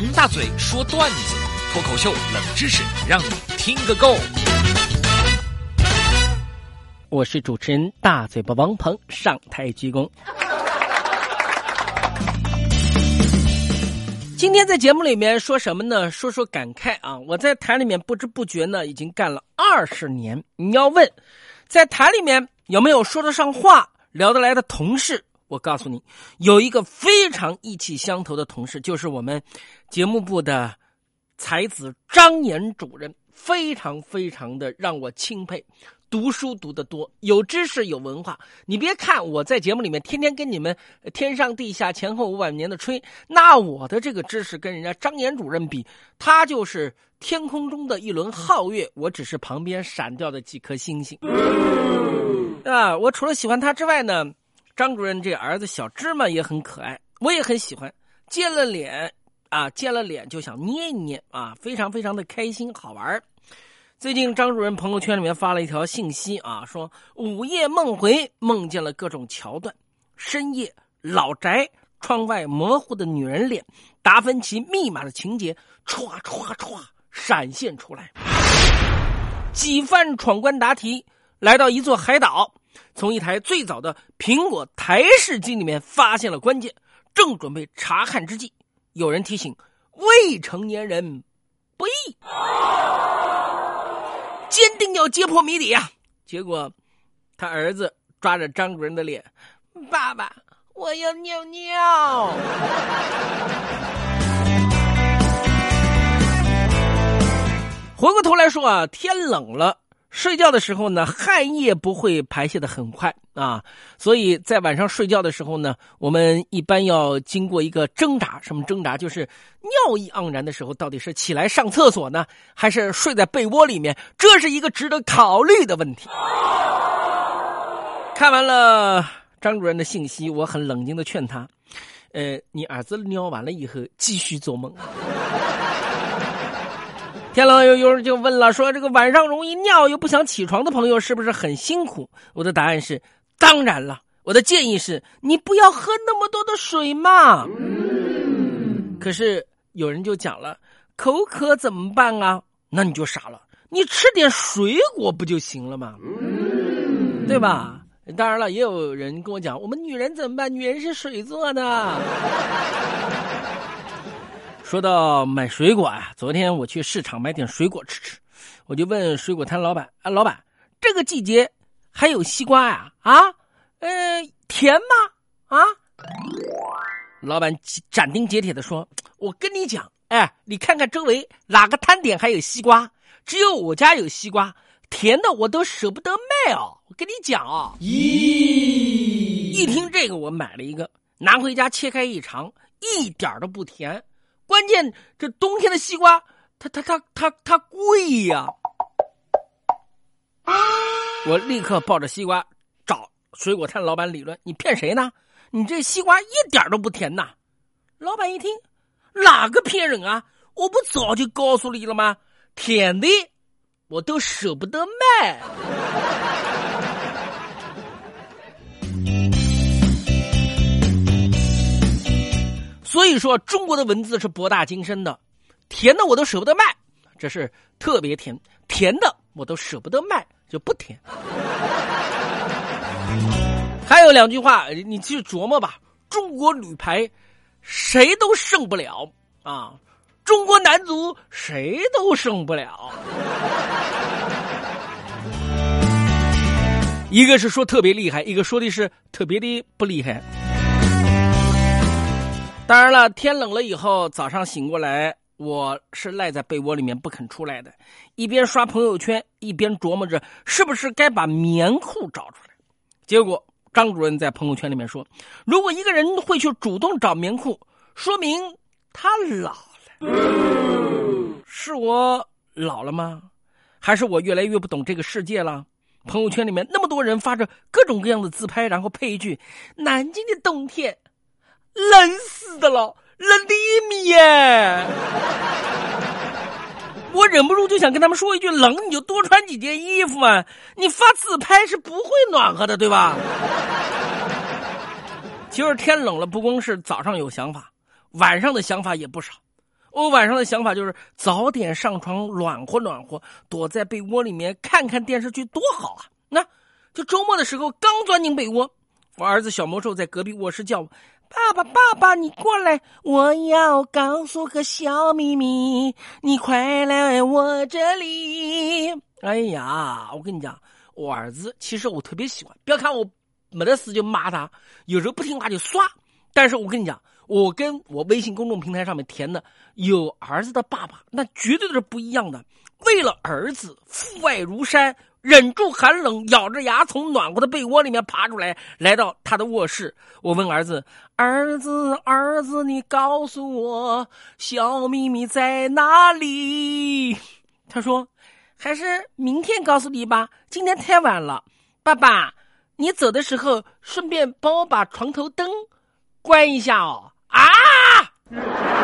王大嘴说段子，脱口秀冷知识，让你听个够。我是主持人大嘴巴王鹏，上台鞠躬。今天在节目里面说什么呢？说说感慨啊！我在台里面不知不觉呢，已经干了二十年。你要问，在台里面有没有说得上话、聊得来的同事？我告诉你，有一个非常意气相投的同事，就是我们节目部的才子张岩主任，非常非常的让我钦佩。读书读得多，有知识有文化。你别看我在节目里面天天跟你们天上地下前后五百年的吹，那我的这个知识跟人家张岩主任比，他就是天空中的一轮皓月，我只是旁边闪掉的几颗星星。啊，我除了喜欢他之外呢，张主任这儿子小芝麻也很可爱，我也很喜欢。见了脸啊，见了脸就想捏一捏啊，非常非常的开心好玩。最近张主任朋友圈里面发了一条信息啊，说午夜梦回，梦见了各种桥段。深夜老宅窗外模糊的女人脸，达芬奇密码的情节歘歘歘闪现出来。几番闯关答题，来到一座海岛，从一台最早的苹果台式机里面发现了关键，正准备查看之际，有人提醒未成年人不宜。坚定要揭破谜底呀！结果，他儿子抓着张主任的脸：“爸爸，我要尿尿。”回过头来说啊，天冷了，睡觉的时候呢，汗液不会排泄的很快啊，所以在晚上睡觉的时候呢，我们一般要经过一个挣扎，什么挣扎？就是尿意盎然的时候，到底是起来上厕所呢，还是睡在被窝里面？这是一个值得考虑的问题。看完了张主任的信息，我很冷静的劝他：，呃，你儿子尿完了以后继续做梦。天狼，有有人就问了，说这个晚上容易尿又不想起床的朋友是不是很辛苦？我的答案是，当然了。我的建议是，你不要喝那么多的水嘛。可是有人就讲了，口渴怎么办啊？那你就傻了，你吃点水果不就行了吗？对吧？当然了，也有人跟我讲，我们女人怎么办？女人是水做的。说到买水果啊，昨天我去市场买点水果吃吃，我就问水果摊老板：“啊，老板，这个季节还有西瓜呀？啊，呃，甜吗？啊？”老板斩钉截铁的说：“我跟你讲，哎，你看看周围哪个摊点还有西瓜？只有我家有西瓜，甜的我都舍不得卖哦。我跟你讲哦，咦，一听这个，我买了一个，拿回家切开一尝，一点都不甜。”关键这冬天的西瓜，它它它它它贵呀！我立刻抱着西瓜找水果摊老板理论：“你骗谁呢？你这西瓜一点都不甜呐！”老板一听，哪个骗人啊？我不早就告诉你了吗？甜的我都舍不得卖。以说，中国的文字是博大精深的，甜的我都舍不得卖，这是特别甜；甜的我都舍不得卖，就不甜。还有两句话，你去琢磨吧。中国女排谁都胜不了啊，中国男足谁都胜不了。一个是说特别厉害，一个说的是特别的不厉害。当然了，天冷了以后，早上醒过来，我是赖在被窝里面不肯出来的，一边刷朋友圈，一边琢磨着是不是该把棉裤找出来。结果张主任在朋友圈里面说：“如果一个人会去主动找棉裤，说明他老了。”是我老了吗？还是我越来越不懂这个世界了？朋友圈里面那么多人发着各种各样的自拍，然后配一句：“南京的冬天。”冷死的了，冷的一米耶！我忍不住就想跟他们说一句：冷你就多穿几件衣服嘛！你发自拍是不会暖和的，对吧？其实天冷了，不光是早上有想法，晚上的想法也不少。我晚上的想法就是早点上床暖和暖和，躲在被窝里面看看电视剧多好啊！那就周末的时候刚钻进被窝，我儿子小魔兽在隔壁卧室叫我：“爸爸，爸爸，你过来，我要告诉个小秘密，你快来我这里。”哎呀，我跟你讲，我儿子其实我特别喜欢，不要看我没得事就骂他，有时候不听话就耍，但是我跟你讲。我跟我微信公众平台上面填的有儿子的爸爸，那绝对是不一样的。为了儿子，父爱如山，忍住寒冷，咬着牙从暖和的被窝里面爬出来，来到他的卧室。我问儿子：“儿子，儿子，你告诉我，小秘密在哪里？”他说：“还是明天告诉你吧，今天太晚了。”爸爸，你走的时候顺便帮我把床头灯关一下哦。啊！